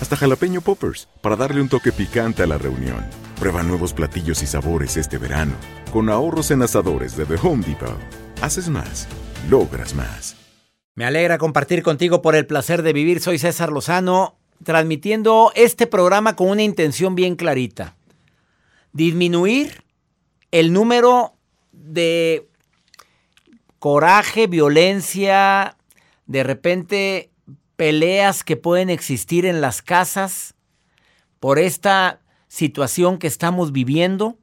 hasta jalapeño poppers, para darle un toque picante a la reunión. Prueba nuevos platillos y sabores este verano, con ahorros en asadores de The Home Depot. Haces más, logras más. Me alegra compartir contigo por el placer de vivir. Soy César Lozano, transmitiendo este programa con una intención bien clarita. Disminuir el número de coraje, violencia, de repente peleas que pueden existir en las casas por esta situación que estamos viviendo,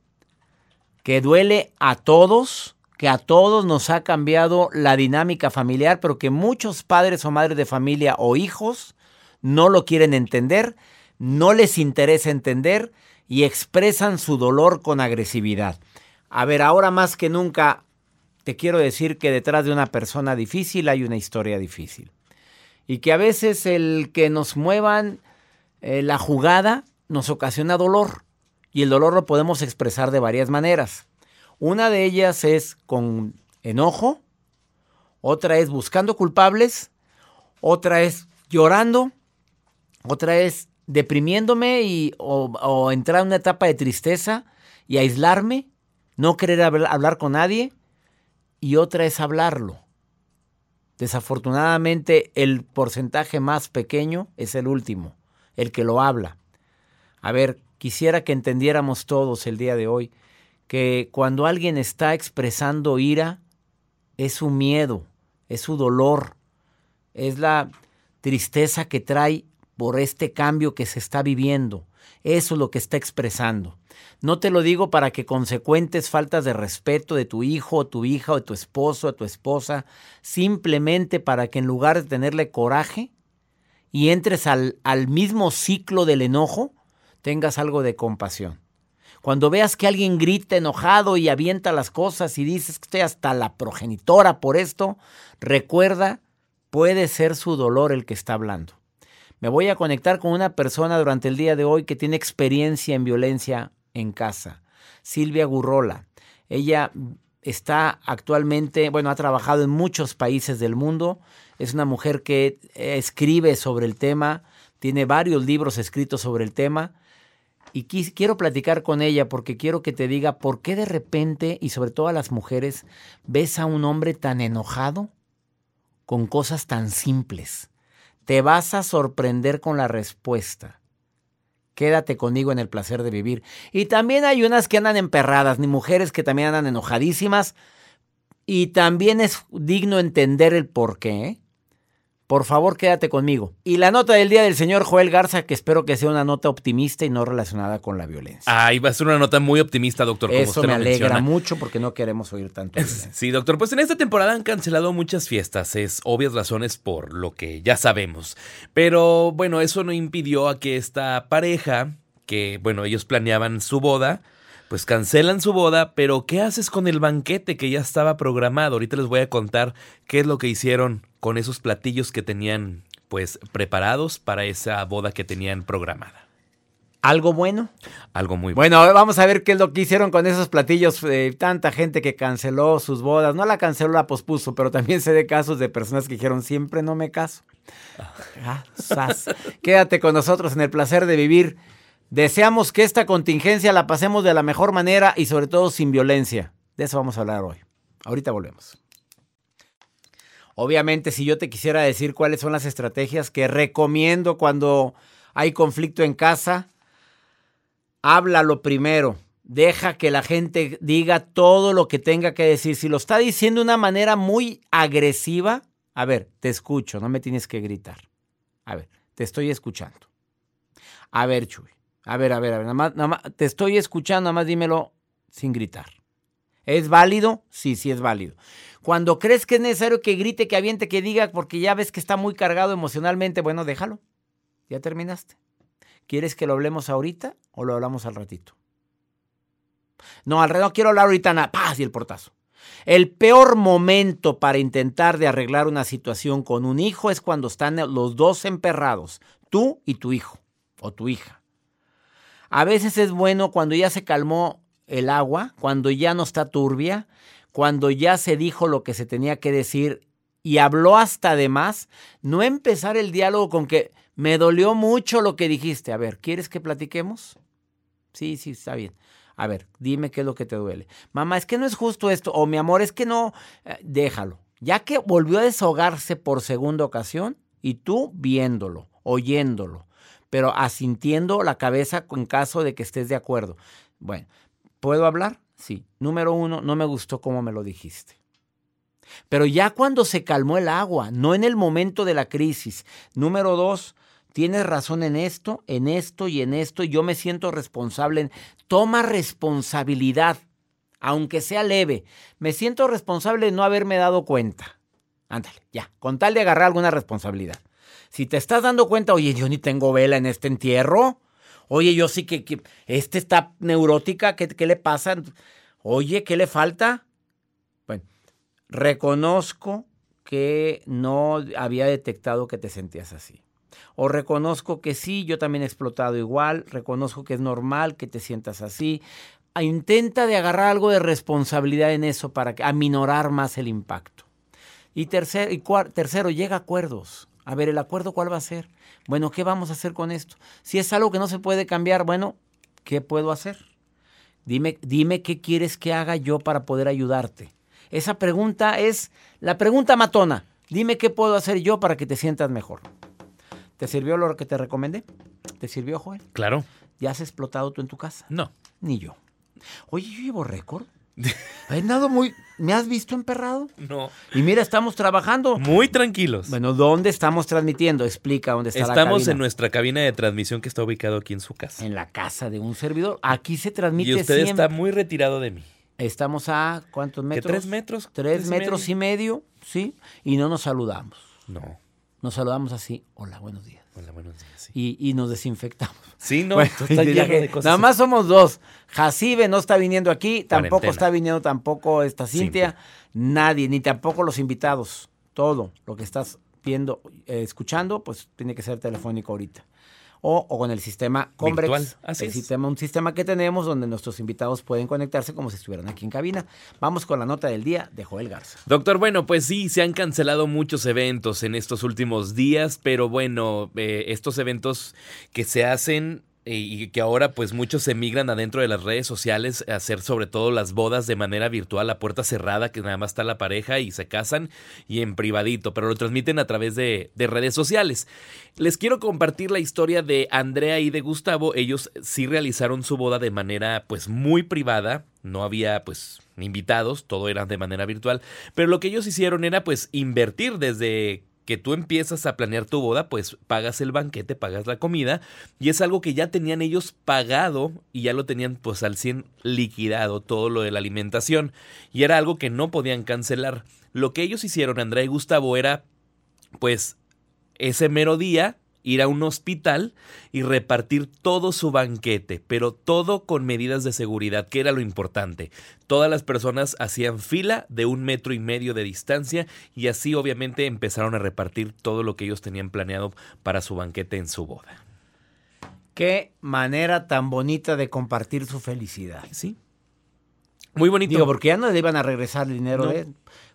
que duele a todos, que a todos nos ha cambiado la dinámica familiar, pero que muchos padres o madres de familia o hijos no lo quieren entender, no les interesa entender y expresan su dolor con agresividad. A ver, ahora más que nunca te quiero decir que detrás de una persona difícil hay una historia difícil. Y que a veces el que nos muevan eh, la jugada nos ocasiona dolor. Y el dolor lo podemos expresar de varias maneras. Una de ellas es con enojo, otra es buscando culpables, otra es llorando, otra es deprimiéndome y, o, entrar en una etapa de tristeza y aislarme, no querer hablar con nadie, y otra es hablarlo. Desafortunadamente el porcentaje más pequeño es el último, el que lo habla. A ver, quisiera que entendiéramos todos el día de hoy que cuando alguien está expresando ira, es su miedo, es su dolor, es la tristeza que trae por este cambio que se está viviendo. Eso es lo que está expresando. No te lo digo para que consecuentes faltas de respeto de tu hijo o tu hija o de tu esposo o tu esposa, simplemente para que en lugar de tenerle coraje y entres al, al mismo ciclo del enojo, tengas algo de compasión. Cuando veas que alguien grita enojado y avienta las cosas y dices que estoy hasta la progenitora por esto, recuerda, puede ser su dolor el que está hablando. Me voy a conectar con una persona durante el día de hoy que tiene experiencia en violencia en casa. Silvia Gurrola. Ella está actualmente, bueno, ha trabajado en muchos países del mundo. Es una mujer que escribe sobre el tema, tiene varios libros escritos sobre el tema. Y quiero platicar con ella porque quiero que te diga por qué de repente, y sobre todo a las mujeres, ves a un hombre tan enojado con cosas tan simples. Te vas a sorprender con la respuesta. Quédate conmigo en el placer de vivir. Y también hay unas que andan emperradas, ni mujeres que también andan enojadísimas. Y también es digno entender el por qué. Por favor, quédate conmigo. Y la nota del día del señor Joel Garza, que espero que sea una nota optimista y no relacionada con la violencia. Ahí va a ser una nota muy optimista, doctor. Como Eso usted me alegra menciona. mucho porque no queremos oír tanto. Sí, doctor. Pues en esta temporada han cancelado muchas fiestas. Es obvias razones por lo que ya sabemos. Pero bueno, eso no impidió a que esta pareja, que bueno, ellos planeaban su boda, pues cancelan su boda, pero ¿qué haces con el banquete que ya estaba programado? Ahorita les voy a contar qué es lo que hicieron con esos platillos que tenían pues preparados para esa boda que tenían programada. ¿Algo bueno? Algo muy bueno. Bueno, vamos a ver qué es lo que hicieron con esos platillos. de tanta gente que canceló sus bodas. No la canceló, la pospuso, pero también sé de casos de personas que dijeron siempre no me caso. Ah, sas. Quédate con nosotros en el placer de vivir. Deseamos que esta contingencia la pasemos de la mejor manera y sobre todo sin violencia. De eso vamos a hablar hoy. Ahorita volvemos. Obviamente, si yo te quisiera decir cuáles son las estrategias que recomiendo cuando hay conflicto en casa, háblalo primero. Deja que la gente diga todo lo que tenga que decir. Si lo está diciendo de una manera muy agresiva, a ver, te escucho, no me tienes que gritar. A ver, te estoy escuchando. A ver, Chuy. A ver, a ver, a ver, nada más, nada más, te estoy escuchando, nada más dímelo sin gritar. ¿Es válido? Sí, sí es válido. Cuando crees que es necesario que grite, que aviente, que diga, porque ya ves que está muy cargado emocionalmente, bueno, déjalo. Ya terminaste. ¿Quieres que lo hablemos ahorita o lo hablamos al ratito? No, al ratito no quiero hablar ahorita nada. ¡Paz! Y el portazo. El peor momento para intentar de arreglar una situación con un hijo es cuando están los dos emperrados, tú y tu hijo o tu hija. A veces es bueno cuando ya se calmó el agua, cuando ya no está turbia, cuando ya se dijo lo que se tenía que decir y habló hasta de más, no empezar el diálogo con que me dolió mucho lo que dijiste. A ver, ¿quieres que platiquemos? Sí, sí, está bien. A ver, dime qué es lo que te duele. Mamá, es que no es justo esto. O mi amor, es que no. Eh, déjalo. Ya que volvió a desahogarse por segunda ocasión y tú viéndolo, oyéndolo, pero asintiendo la cabeza en caso de que estés de acuerdo. Bueno, ¿puedo hablar? Sí. Número uno, no me gustó cómo me lo dijiste. Pero ya cuando se calmó el agua, no en el momento de la crisis. Número dos, tienes razón en esto, en esto y en esto, y yo me siento responsable. En... Toma responsabilidad, aunque sea leve. Me siento responsable de no haberme dado cuenta. Ándale, ya, con tal de agarrar alguna responsabilidad. Si te estás dando cuenta, oye, yo ni tengo vela en este entierro. Oye, yo sí que, este está neurótica, ¿qué, ¿qué le pasa? Oye, ¿qué le falta? Bueno, reconozco que no había detectado que te sentías así. O reconozco que sí, yo también he explotado igual, reconozco que es normal que te sientas así. Intenta de agarrar algo de responsabilidad en eso para aminorar más el impacto. Y tercero, y tercero, llega a acuerdos. A ver, ¿el acuerdo cuál va a ser? Bueno, ¿qué vamos a hacer con esto? Si es algo que no se puede cambiar, bueno, ¿qué puedo hacer? Dime, dime qué quieres que haga yo para poder ayudarte. Esa pregunta es la pregunta matona. Dime qué puedo hacer yo para que te sientas mejor. ¿Te sirvió lo que te recomendé? ¿Te sirvió, Joel? Claro. ¿Ya has explotado tú en tu casa? No. Ni yo. Oye, yo llevo récord. He andado muy. ¿Me has visto emperrado? No. Y mira, estamos trabajando. Muy tranquilos. Bueno, ¿dónde estamos transmitiendo? Explica dónde está estamos la cabina. Estamos en nuestra cabina de transmisión que está ubicado aquí en su casa. En la casa de un servidor. Aquí se transmite Y usted siempre. está muy retirado de mí. Estamos a ¿cuántos metros? ¿Tres metros? Tres, ¿Tres y metros y medio, sí. Y no nos saludamos. No. Nos saludamos así. Hola, buenos días. Hola, buenos días. Sí, Y, y nos desinfectamos. sí no, Bueno, está lleno de cosas. Nada más somos dos. Jacibe no está viniendo aquí, tampoco Cuarentena. está viniendo tampoco esta Cintia, Cintia. nadie, ni tampoco los invitados. Todo lo que estás viendo, eh, escuchando, pues tiene que ser telefónico ahorita. O, o con el sistema Combrex. Virtual, así el es. sistema, un sistema que tenemos donde nuestros invitados pueden conectarse como si estuvieran aquí en cabina. Vamos con la nota del día de Joel Garza. Doctor, bueno, pues sí, se han cancelado muchos eventos en estos últimos días, pero bueno, eh, estos eventos que se hacen y que ahora pues muchos se migran adentro de las redes sociales a hacer sobre todo las bodas de manera virtual a puerta cerrada, que nada más está la pareja y se casan y en privadito, pero lo transmiten a través de, de redes sociales. Les quiero compartir la historia de Andrea y de Gustavo. Ellos sí realizaron su boda de manera pues muy privada. No había pues invitados, todo era de manera virtual. Pero lo que ellos hicieron era pues invertir desde que tú empiezas a planear tu boda, pues pagas el banquete, pagas la comida, y es algo que ya tenían ellos pagado y ya lo tenían pues al 100 liquidado todo lo de la alimentación, y era algo que no podían cancelar. Lo que ellos hicieron, Andrea y Gustavo, era pues ese mero día ir a un hospital y repartir todo su banquete, pero todo con medidas de seguridad, que era lo importante. Todas las personas hacían fila de un metro y medio de distancia y así obviamente empezaron a repartir todo lo que ellos tenían planeado para su banquete en su boda. Qué manera tan bonita de compartir su felicidad. Sí. Muy bonito. Digo, porque ya no le iban a regresar el dinero de...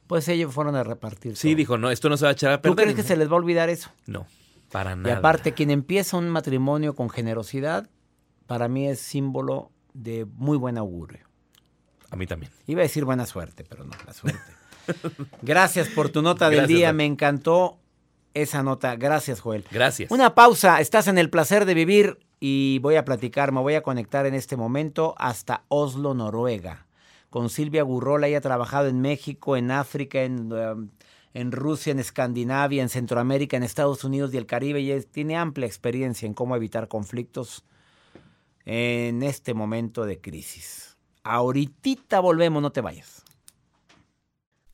Pues ellos fueron a repartir. Sí, dijo, no, esto no se va a echar a perder. ¿Tú crees que se les va a olvidar eso? No. Para nada. Y aparte, quien empieza un matrimonio con generosidad, para mí es símbolo de muy buen augurio. A mí también. Iba a decir buena suerte, pero no, la suerte. Gracias por tu nota del día, me encantó esa nota. Gracias, Joel. Gracias. Una pausa, estás en el placer de vivir y voy a platicar, me voy a conectar en este momento hasta Oslo, Noruega, con Silvia Gurrola. Ella ha trabajado en México, en África, en um, en Rusia, en Escandinavia, en Centroamérica, en Estados Unidos y el Caribe y tiene amplia experiencia en cómo evitar conflictos en este momento de crisis. Ahorita volvemos, no te vayas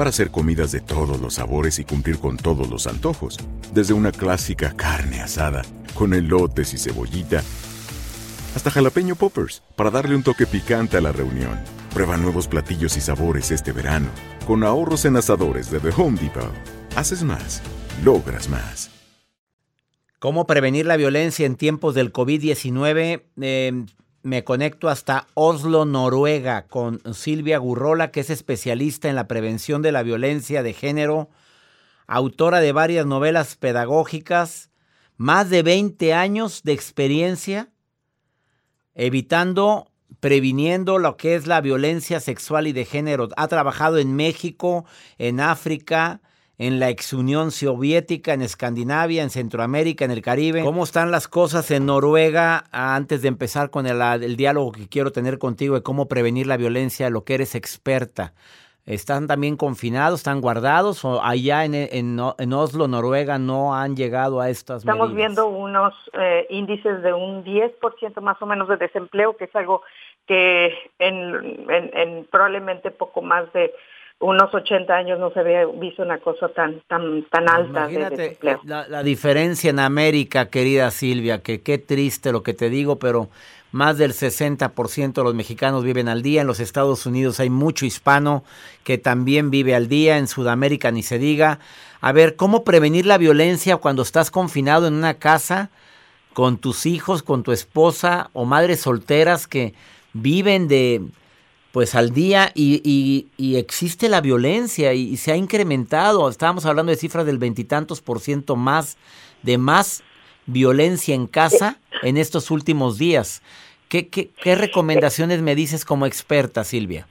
para hacer comidas de todos los sabores y cumplir con todos los antojos, desde una clásica carne asada con elotes y cebollita, hasta jalapeño poppers para darle un toque picante a la reunión. Prueba nuevos platillos y sabores este verano con ahorros en asadores de The Home Depot. Haces más, logras más. ¿Cómo prevenir la violencia en tiempos del COVID-19? Me conecto hasta Oslo, Noruega, con Silvia Gurrola, que es especialista en la prevención de la violencia de género, autora de varias novelas pedagógicas, más de 20 años de experiencia evitando, previniendo lo que es la violencia sexual y de género. Ha trabajado en México, en África, en la ex Unión Soviética, en Escandinavia, en Centroamérica, en el Caribe. ¿Cómo están las cosas en Noruega antes de empezar con el, diálogo que quiero tener contigo de cómo prevenir la violencia, lo que eres experta? ¿Están también confinados, están guardados o allá en, en, Oslo, Noruega, no han llegado a estas Estamos viendo unos eh, índices de un 10% más o menos de desempleo, que es algo que en probablemente poco más de unos 80 años no se había visto una cosa tan tan tan alta Imagínate La, la, diferencia en América, querida Silvia, que qué triste lo que te digo, pero más del 60% de los mexicanos viven al día. En los Estados Unidos hay mucho hispano que también vive al día. En Sudamérica ni se diga. A ver, ¿cómo prevenir la violencia cuando estás confinado en una casa con tus hijos, con tu esposa o madres solteras que viven de pues al día y, existe la violencia y, se ha incrementado. Estábamos hablando de cifras del veintitantos por ciento más de más violencia en casa en estos últimos días. ¿Qué, qué, qué recomendaciones me dices como experta, Silvia?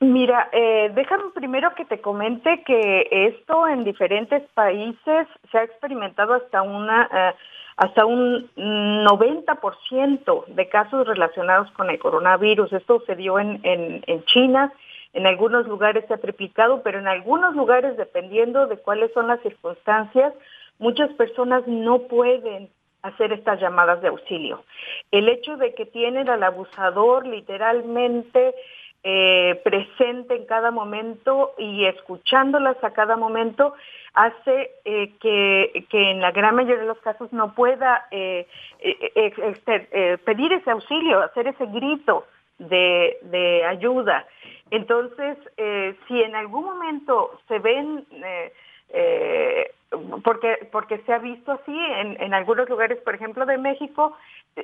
Mira, eh, déjame primero que te comente que esto en diferentes países se ha experimentado hasta una eh, hasta un 90% de casos relacionados con el coronavirus. Esto se dio en, en, en China, en algunos lugares se ha triplicado, pero en algunos lugares, dependiendo de cuáles son las circunstancias, muchas personas no pueden hacer estas llamadas de auxilio. El hecho de que tienen al abusador literalmente eh, presente en cada momento y escuchándolas a cada momento hace eh, que, en la gran mayoría de los casos no pueda eh, este, pedir ese auxilio, hacer ese grito de, de ayuda. Entonces, si en algún momento se ven porque, porque se ha visto así en, en, algunos lugares, por ejemplo, de México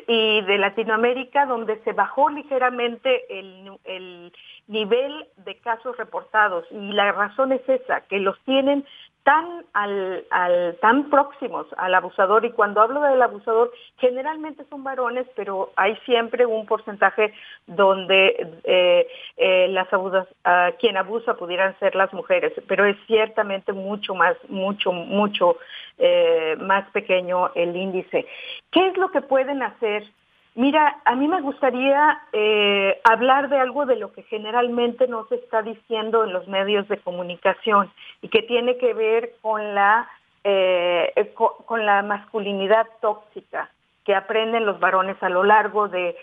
y de Latinoamérica, donde se bajó ligeramente el, el nivel de casos reportados. Y la razón es esa, que los tienen tan al, al, tan próximos al abusador y cuando hablo del abusador generalmente son varones pero hay siempre un porcentaje donde eh, eh, las abusas, quien abusa pudieran ser las mujeres pero es ciertamente mucho más mucho mucho eh, más pequeño el índice. Qué es lo que pueden hacer Mira, a mí me gustaría eh, hablar de algo de lo que generalmente no se está diciendo en los medios de comunicación y que tiene que ver con la, eh, con, la masculinidad tóxica que aprenden los varones a lo largo de,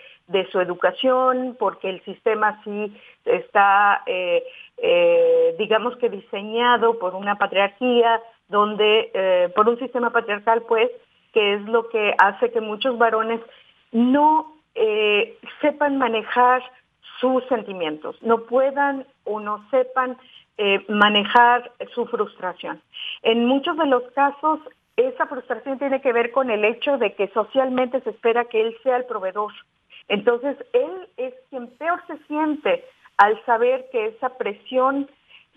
su educación, porque el sistema sí está, eh, digamos que diseñado por una patriarquía, donde, por un sistema patriarcal, pues, que es lo que hace que muchos varones no eh, sepan manejar sus sentimientos, no puedan o no sepan eh, manejar su frustración. En muchos de los casos, esa frustración tiene que ver con el hecho de que socialmente se espera que él sea el proveedor. Entonces, él es quien peor se siente al saber que esa presión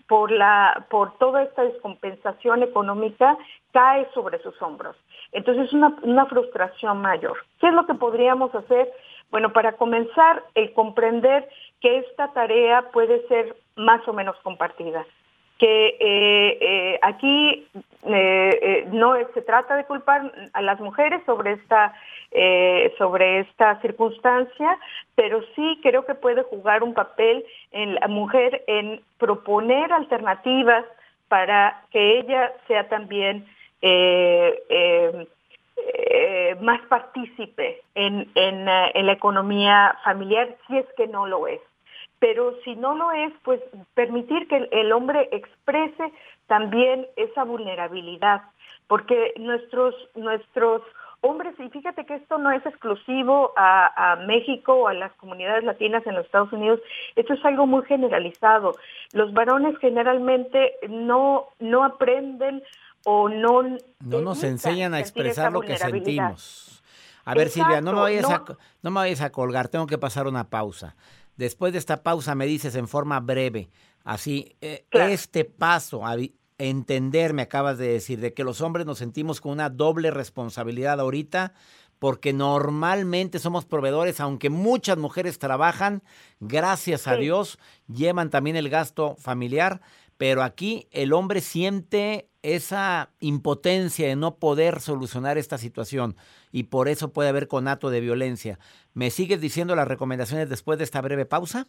por, la, por toda esta descompensación económica cae sobre sus hombros. Entonces es una, una frustración mayor. ¿Qué es lo que podríamos hacer? Bueno, para comenzar, el comprender que esta tarea puede ser más o menos compartida que eh, eh, aquí eh, no se trata de culpar a las mujeres sobre esta sobre esta circunstancia, pero sí creo que puede jugar un papel en la mujer en proponer alternativas para que ella sea también más partícipe en, en la economía familiar, si es que no lo es pero si no lo es, pues permitir que el, hombre exprese también esa vulnerabilidad, porque nuestros, nuestros hombres, y fíjate que esto no es exclusivo a, México o a las comunidades latinas en los Estados Unidos, esto es algo muy generalizado. Los varones generalmente no, no aprenden o no... No nos enseñan a expresar lo que sentimos. A ver, Silvia, no me, vayas a, no me vayas a colgar, tengo que pasar una pausa. Después de esta pausa me dices en forma breve, así, eh, este paso a entender, me acabas de decir, de que los hombres nos sentimos con una doble responsabilidad ahorita, porque normalmente somos proveedores, aunque muchas mujeres trabajan, gracias a Dios, llevan también el gasto familiar, pero aquí el hombre siente esa impotencia de no poder solucionar esta situación y por eso puede haber conato de violencia. ¿Me sigues diciendo las recomendaciones después de esta breve pausa?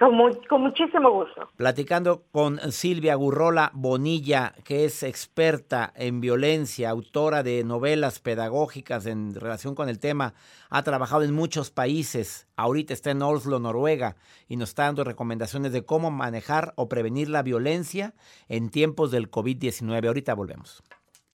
Con, con, muchísimo gusto. Platicando con Silvia Gurrola Bonilla, que es experta en violencia, autora de novelas pedagógicas en relación con el tema, ha trabajado en muchos países, ahorita está en Oslo, Noruega, y nos está dando recomendaciones de cómo manejar o prevenir la violencia en tiempos del COVID-19. Ahorita volvemos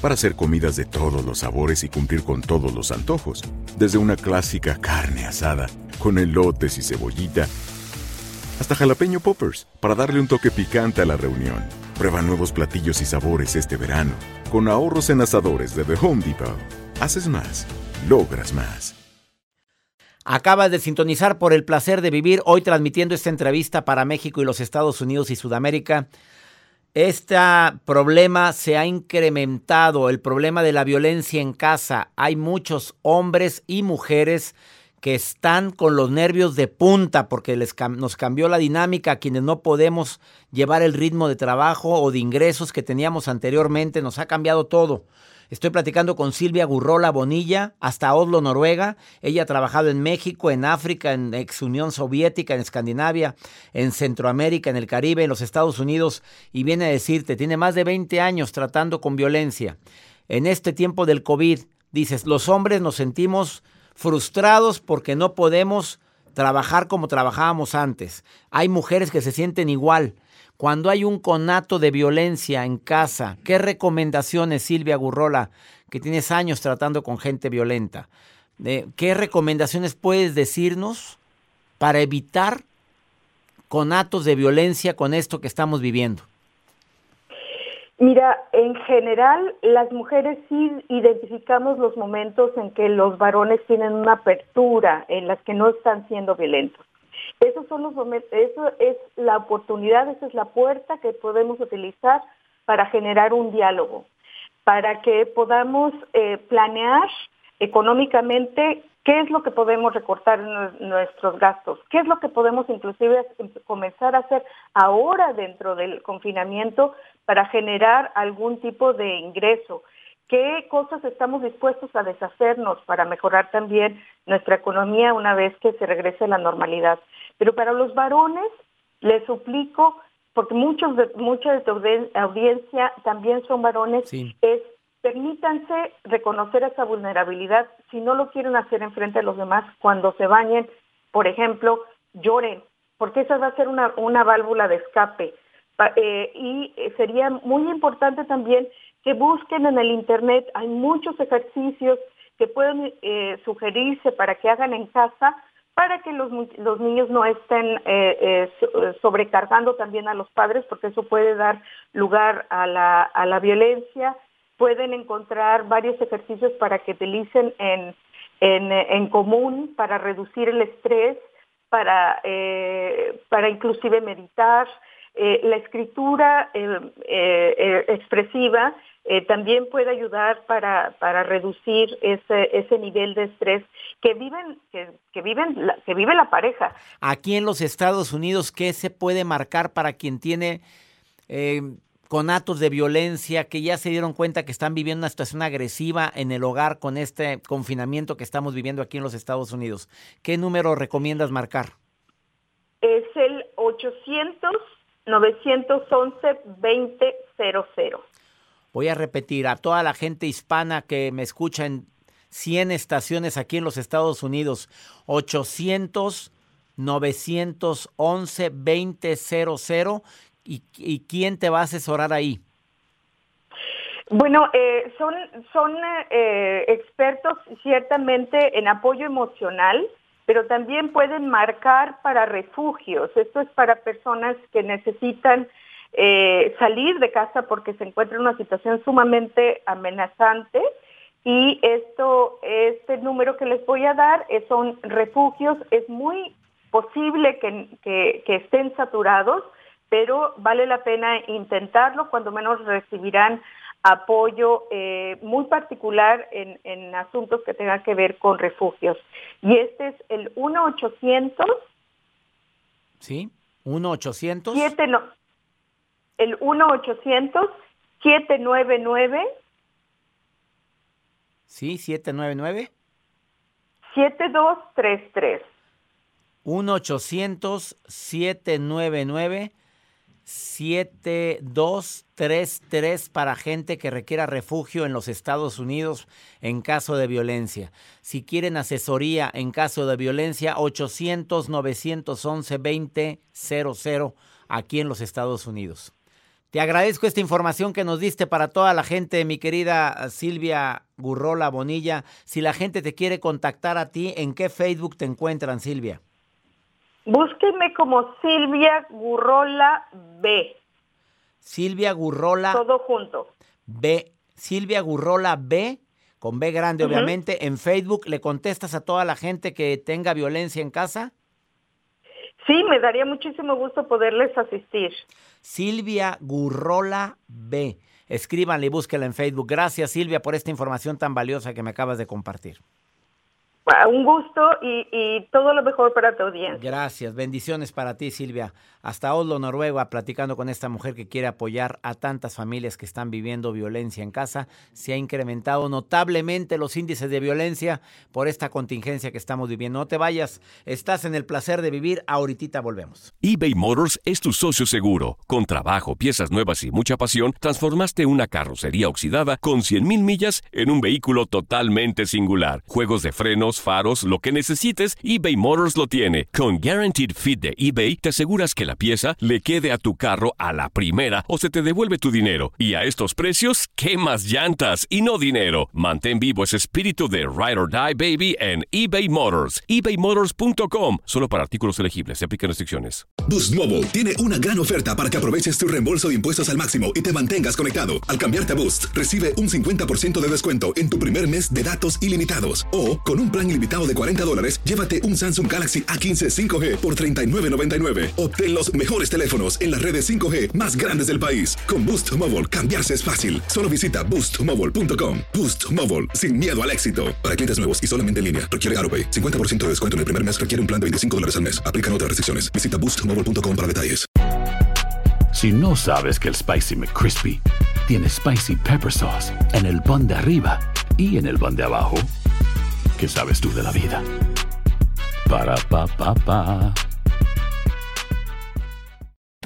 para hacer comidas de todos los sabores y cumplir con todos los antojos, desde una clásica carne asada con elotes y cebollita, hasta jalapeño poppers para darle un toque picante a la reunión. Prueba nuevos platillos y sabores este verano con ahorros en asadores de The Home Depot. Haces más, logras más. Acabas de sintonizar por el placer de vivir hoy transmitiendo esta entrevista para México y los Estados Unidos y Sudamérica. Este problema se ha incrementado, el problema de la violencia en casa. Hay muchos hombres y mujeres que están con los nervios de punta porque les nos cambió la dinámica, a quienes no podemos llevar el ritmo de trabajo o de ingresos que teníamos anteriormente, nos ha cambiado todo. Estoy platicando con Silvia Gurrola Bonilla, hasta Oslo, Noruega. Ella ha trabajado en México, en África, en ex Unión Soviética, en Escandinavia, en Centroamérica, en el Caribe, en los Estados Unidos, y viene a decirte, tiene más de 20 años tratando con violencia. En este tiempo del COVID, dices, los hombres nos sentimos frustrados porque no podemos trabajar como trabajábamos antes. Hay mujeres que se sienten igual. Cuando hay un conato de violencia en casa, ¿qué recomendaciones, Silvia Gurrola, que tienes años tratando con gente violenta, qué recomendaciones puedes decirnos para evitar conatos de violencia con esto que estamos viviendo? Mira, en general las mujeres sí identificamos los momentos en que los varones tienen una apertura, en las que no están siendo violentos. Esos son los eso es la oportunidad, esa es la puerta que podemos utilizar para generar un diálogo, para que podamos eh, planear económicamente qué es lo que podemos recortar en nuestros gastos, qué es lo que podemos inclusive comenzar a hacer ahora dentro del confinamiento para generar algún tipo de ingreso qué cosas estamos dispuestos a deshacernos para mejorar también nuestra economía una vez que se regrese a la normalidad. Pero para los varones, les suplico, porque muchos de, mucha de tu audiencia también son varones, es permítanse reconocer esa vulnerabilidad. Si no lo quieren hacer en frente a los demás, cuando se bañen, por ejemplo, lloren, porque esa va a ser una, una válvula de escape. Eh, y sería muy importante también que busquen en el Internet, hay muchos ejercicios que pueden eh, sugerirse para que hagan en casa para que los, los niños no estén eh, eh, sobrecargando también a los padres, porque eso puede dar lugar a la, a la violencia. Pueden encontrar varios ejercicios para que utilicen en, en, en común para reducir el estrés, para, para inclusive meditar. la escritura expresiva eh, también puede ayudar para, para reducir ese, ese nivel de estrés que viven que, viven que vive la pareja. Aquí en los Estados Unidos, ¿qué se puede marcar para quien tiene eh, conatos de violencia que ya se dieron cuenta que están viviendo una situación agresiva en el hogar con este confinamiento que estamos viviendo aquí en los Estados Unidos? ¿Qué número recomiendas marcar? Es el 800 911 2000. Voy a repetir a toda la gente hispana que me escucha en 100 estaciones aquí en los Estados Unidos, 800 911 2000 y, y quién te va a asesorar ahí. Bueno, eh, son, son eh, expertos ciertamente en apoyo emocional, pero también pueden marcar para refugios. Esto es para personas que necesitan eh, salir de casa porque se encuentra en una situación sumamente amenazante y esto, este número que les voy a dar son refugios, es muy posible que, estén saturados, pero vale la pena intentarlo, cuando menos recibirán apoyo eh, muy particular en, asuntos que tengan que ver con refugios. Y este es el 1-800. Sí, 1-800. El 1-800-799. Sí, 799. 7233. 1-800-799-7233 para gente que requiera refugio en los Estados Unidos en caso de violencia. Si quieren asesoría en caso de violencia, 800-911-2000 aquí en los Estados Unidos. Te agradezco esta información que nos diste para toda la gente, mi querida Silvia Gurrola Bonilla. Si la gente te quiere contactar a ti, ¿en qué Facebook te encuentran, Silvia? Búsquenme como Silvia Gurrola B. Silvia Gurrola. Todo junto. B. Silvia Gurrola B, con B grande obviamente, en Facebook. ¿Le contestas a toda la gente que tenga violencia en casa? Sí, me daría muchísimo gusto poderles asistir. Silvia Gurrola B. Escríbanle y búsquela en Facebook. Gracias Silvia por esta información tan valiosa que me acabas de compartir. Un gusto y, todo lo mejor para tu audiencia. Gracias, bendiciones para ti Silvia. Hasta Oslo, Noruega, platicando con esta mujer que quiere apoyar a tantas familias que están viviendo violencia en casa. Se ha incrementado notablemente los índices de violencia por esta contingencia que estamos viviendo. No te vayas, estás en el placer de vivir. Ahorita volvemos. eBay Motors es tu socio seguro. Con trabajo, piezas nuevas y mucha pasión, transformaste una carrocería oxidada con 100.000 millas en un vehículo totalmente singular. Juegos de frenos faros, lo que necesites, eBay Motors lo tiene. Con Guaranteed Fit de eBay, te aseguras que la pieza le quede a tu carro a la primera o se te devuelve tu dinero. Y a estos precios, ¿qué más llantas y no dinero? Mantén vivo ese espíritu de Ride or Die Baby en eBay Motors. ebaymotors.com. Solo para artículos elegibles. Se aplican restricciones. Boost Mobile tiene una gran oferta para que aproveches tu reembolso de impuestos al máximo y te mantengas conectado. Al cambiarte a Boost, recibe un 50% de descuento en tu primer mes de datos ilimitados. O, con un plan ilimitado de 40 dólares, llévate un Samsung Galaxy A15 5G por $39.99. Obtén los mejores teléfonos en las redes 5G más grandes del país. Con Boost Mobile, cambiarse es fácil. Solo visita boostmobile.com. Boost Mobile, sin miedo al éxito. Para clientes nuevos y solamente en línea, requiere AroPay. 50% de descuento en el primer mes requiere un plan de 25 dólares al mes. Aplican otras restricciones. Visita boostmobile.com para detalles. Si no sabes que el Spicy McCrispy tiene Spicy Pepper Sauce en el pan de arriba y en el pan de abajo, ¿Qué sabes tú de la vida? Para pa pa pa.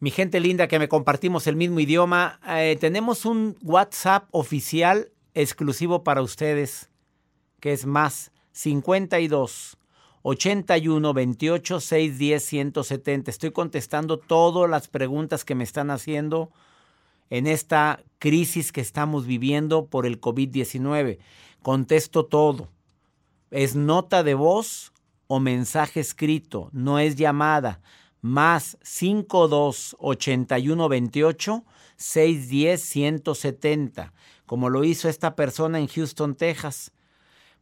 Mi gente linda que me compartimos el mismo idioma, eh, tenemos un WhatsApp oficial exclusivo para ustedes, que es más 52 81 28 610 170. Estoy contestando todas las preguntas que me están haciendo en esta crisis que estamos viviendo por el COVID-19. Contesto todo. Es nota de voz o mensaje escrito, no es llamada. Más 52 81 28 610 170, como lo hizo esta persona en Houston, Texas.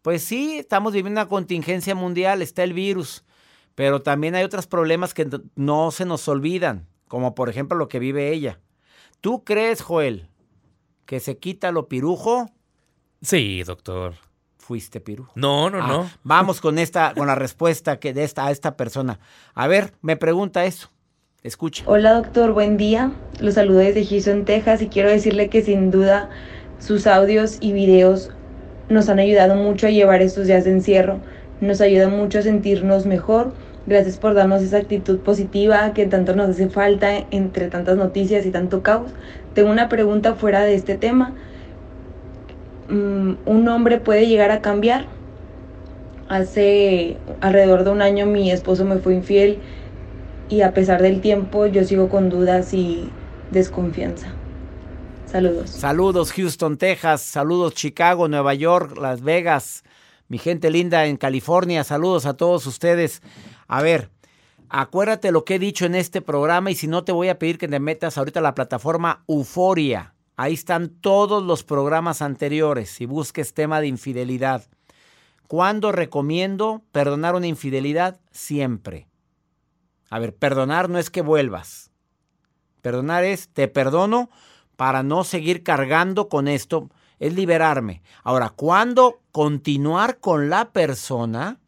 Pues sí, estamos viviendo una contingencia mundial, está el virus, pero también hay otros problemas que no se nos olvidan, como por ejemplo lo que vive ella. ¿Tú crees, Joel, que se quita lo pirujo? Sí, doctor. ¿Fuiste pirujo? No, no, no. Ah, vamos con esta, con la respuesta que de esta a esta persona. A ver, me pregunta eso. Escucha. Hola, doctor, buen día. Los saludo desde Houston, Texas, y quiero decirle que sin duda sus audios y videos nos han ayudado mucho a llevar estos días de encierro. Nos ayuda mucho a sentirnos mejor Gracias por darnos esa actitud positiva que tanto nos hace falta entre tantas noticias y tanto caos. Tengo una pregunta fuera de este tema. Mm, un hombre puede llegar a cambiar. Hace alrededor de un año mi esposo me fue infiel y a pesar del tiempo yo sigo con dudas y desconfianza. Saludos. Saludos Houston, Texas. Saludos Chicago, Nueva York, Las Vegas. Mi gente linda en California. Saludos a todos ustedes. A ver, acuérdate lo que he dicho en este programa y si no te voy a pedir que te metas ahorita a la plataforma Euforia. Ahí están todos los programas anteriores si busques tema de infidelidad. ¿Cuándo recomiendo perdonar una infidelidad? Siempre. A ver, perdonar no es que vuelvas. Perdonar es, te perdono para no seguir cargando con esto, es liberarme. Ahora, ¿cuándo continuar con la persona?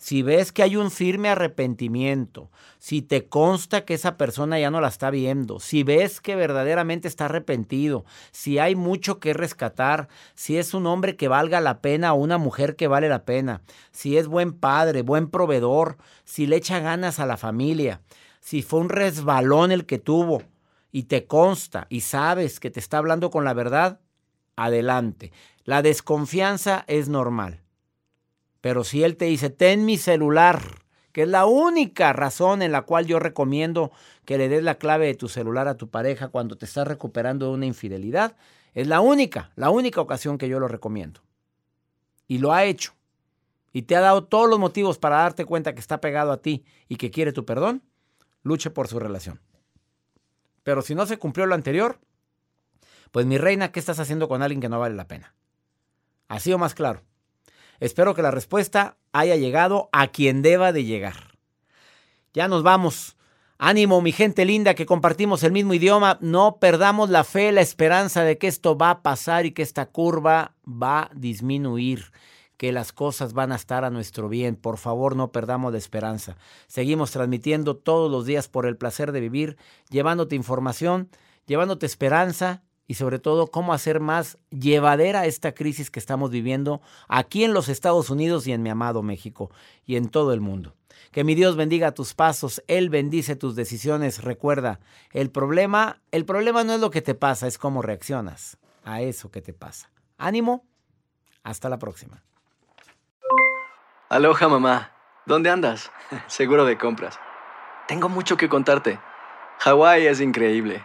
Si ves que hay un firme arrepentimiento, si te consta que esa persona ya no la está viendo, si ves que verdaderamente está arrepentido, si hay mucho que rescatar, si es un hombre que valga la pena o una mujer que vale la pena, si es buen padre, buen proveedor, si le echa ganas a la familia, si fue un resbalón el que tuvo y te consta y sabes que te está hablando con la verdad, adelante. La desconfianza es normal. Pero si él te dice, ten mi celular, que es la única razón en la cual yo recomiendo que le des la clave de tu celular a tu pareja cuando te estás recuperando de una infidelidad, es la única, la única ocasión que yo lo recomiendo. Y lo ha hecho. Y te ha dado todos los motivos para darte cuenta que está pegado a ti y que quiere tu perdón, luche por su relación. Pero si no se cumplió lo anterior, pues mi reina, ¿qué estás haciendo con alguien que no vale la pena? Así o más claro. Espero que la respuesta haya llegado a quien deba de llegar. Ya nos vamos. Ánimo, mi gente linda, que compartimos el mismo idioma. No perdamos la fe, la esperanza de que esto va a pasar y que esta curva va a disminuir, que las cosas van a estar a nuestro bien. Por favor, no perdamos la esperanza. Seguimos transmitiendo todos los días por el placer de vivir, llevándote información, llevándote esperanza y sobre todo cómo hacer más llevadera esta crisis que estamos viviendo aquí en los Estados Unidos y en mi amado México y en todo el mundo. Que mi Dios bendiga tus pasos, Él bendice tus decisiones. Recuerda, el problema, el problema no es lo que te pasa, es cómo reaccionas a eso que te pasa. Ánimo, hasta la próxima. Aloha mamá, ¿dónde andas? Seguro de compras. Tengo mucho que contarte. Hawái es increíble.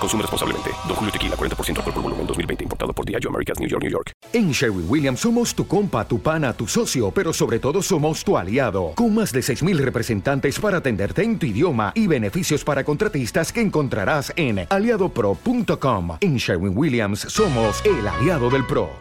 Consume responsablemente. Don Julio Tequila, 40% alcohol por volumen, 2020. Importado por Diageo Americas, New York, New York. En Sherwin Williams somos tu compa, tu pana, tu socio, pero sobre todo somos tu aliado. Con más de 6.000 representantes para atenderte en tu idioma y beneficios para contratistas que encontrarás en aliadopro.com. En Sherwin Williams somos el aliado del PRO.